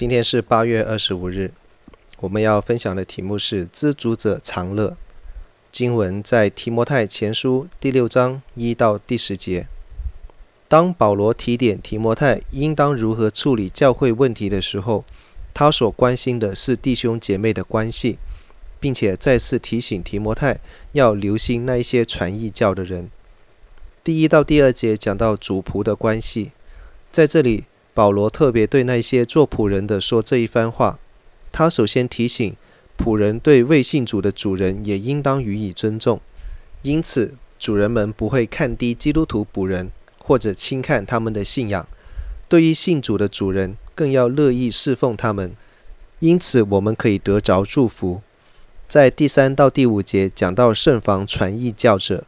今天是八月二十五日，我们要分享的题目是“知足者常乐”。经文在提摩太前书第六章一到第十节。当保罗提点提摩太应当如何处理教会问题的时候，他所关心的是弟兄姐妹的关系，并且再次提醒提摩太要留心那一些传异教的人。第一到第二节讲到主仆的关系，在这里。保罗特别对那些做仆人的说这一番话。他首先提醒仆人对未信主的主人也应当予以尊重，因此主人们不会看低基督徒仆人或者轻看他们的信仰。对于信主的主人，更要乐意侍奉他们。因此，我们可以得着祝福。在第三到第五节讲到慎防传异教者。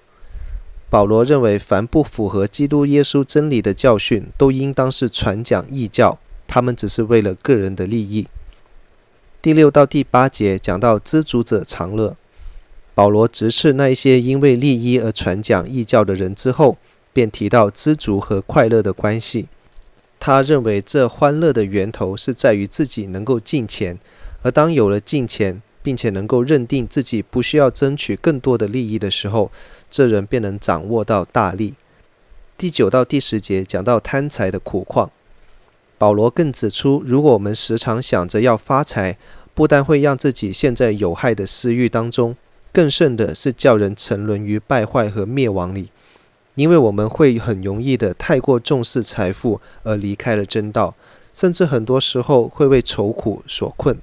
保罗认为，凡不符合基督耶稣真理的教训，都应当是传讲异教。他们只是为了个人的利益。第六到第八节讲到知足者常乐。保罗直斥那一些因为利益而传讲异教的人之后，便提到知足和快乐的关系。他认为这欢乐的源头是在于自己能够进钱，而当有了进钱，并且能够认定自己不需要争取更多的利益的时候，这人便能掌握到大利。第九到第十节讲到贪财的苦况，保罗更指出，如果我们时常想着要发财，不但会让自己陷在有害的私欲当中，更甚的是叫人沉沦于败坏和灭亡里，因为我们会很容易的太过重视财富而离开了真道，甚至很多时候会为愁苦所困。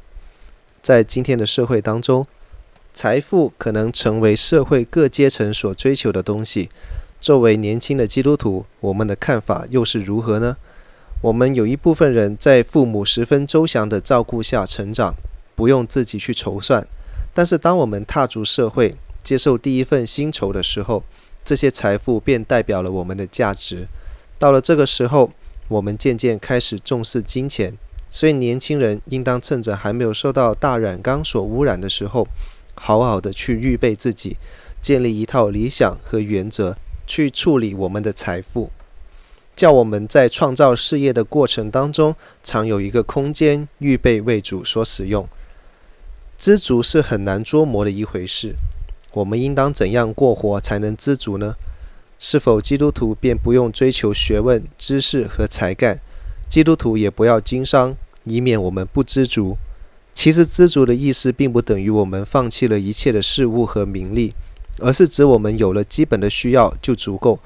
在今天的社会当中，财富可能成为社会各阶层所追求的东西。作为年轻的基督徒，我们的看法又是如何呢？我们有一部分人在父母十分周详的照顾下成长，不用自己去筹算。但是，当我们踏足社会，接受第一份薪酬的时候，这些财富便代表了我们的价值。到了这个时候，我们渐渐开始重视金钱。所以，年轻人应当趁着还没有受到大染缸所污染的时候，好好的去预备自己，建立一套理想和原则，去处理我们的财富，叫我们在创造事业的过程当中，常有一个空间预备为主所使用。知足是很难捉摸的一回事，我们应当怎样过活才能知足呢？是否基督徒便不用追求学问、知识和才干？基督徒也不要经商，以免我们不知足。其实知足的意思，并不等于我们放弃了一切的事物和名利，而是指我们有了基本的需要就足够，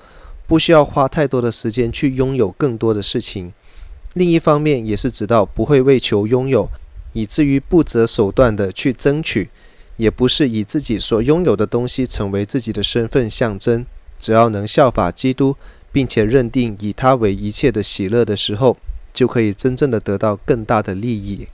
不需要花太多的时间去拥有更多的事情。另一方面，也是指到不会为求拥有，以至于不择手段地去争取，也不是以自己所拥有的东西成为自己的身份象征。只要能效法基督，并且认定以他为一切的喜乐的时候，就可以真正的得到更大的利益。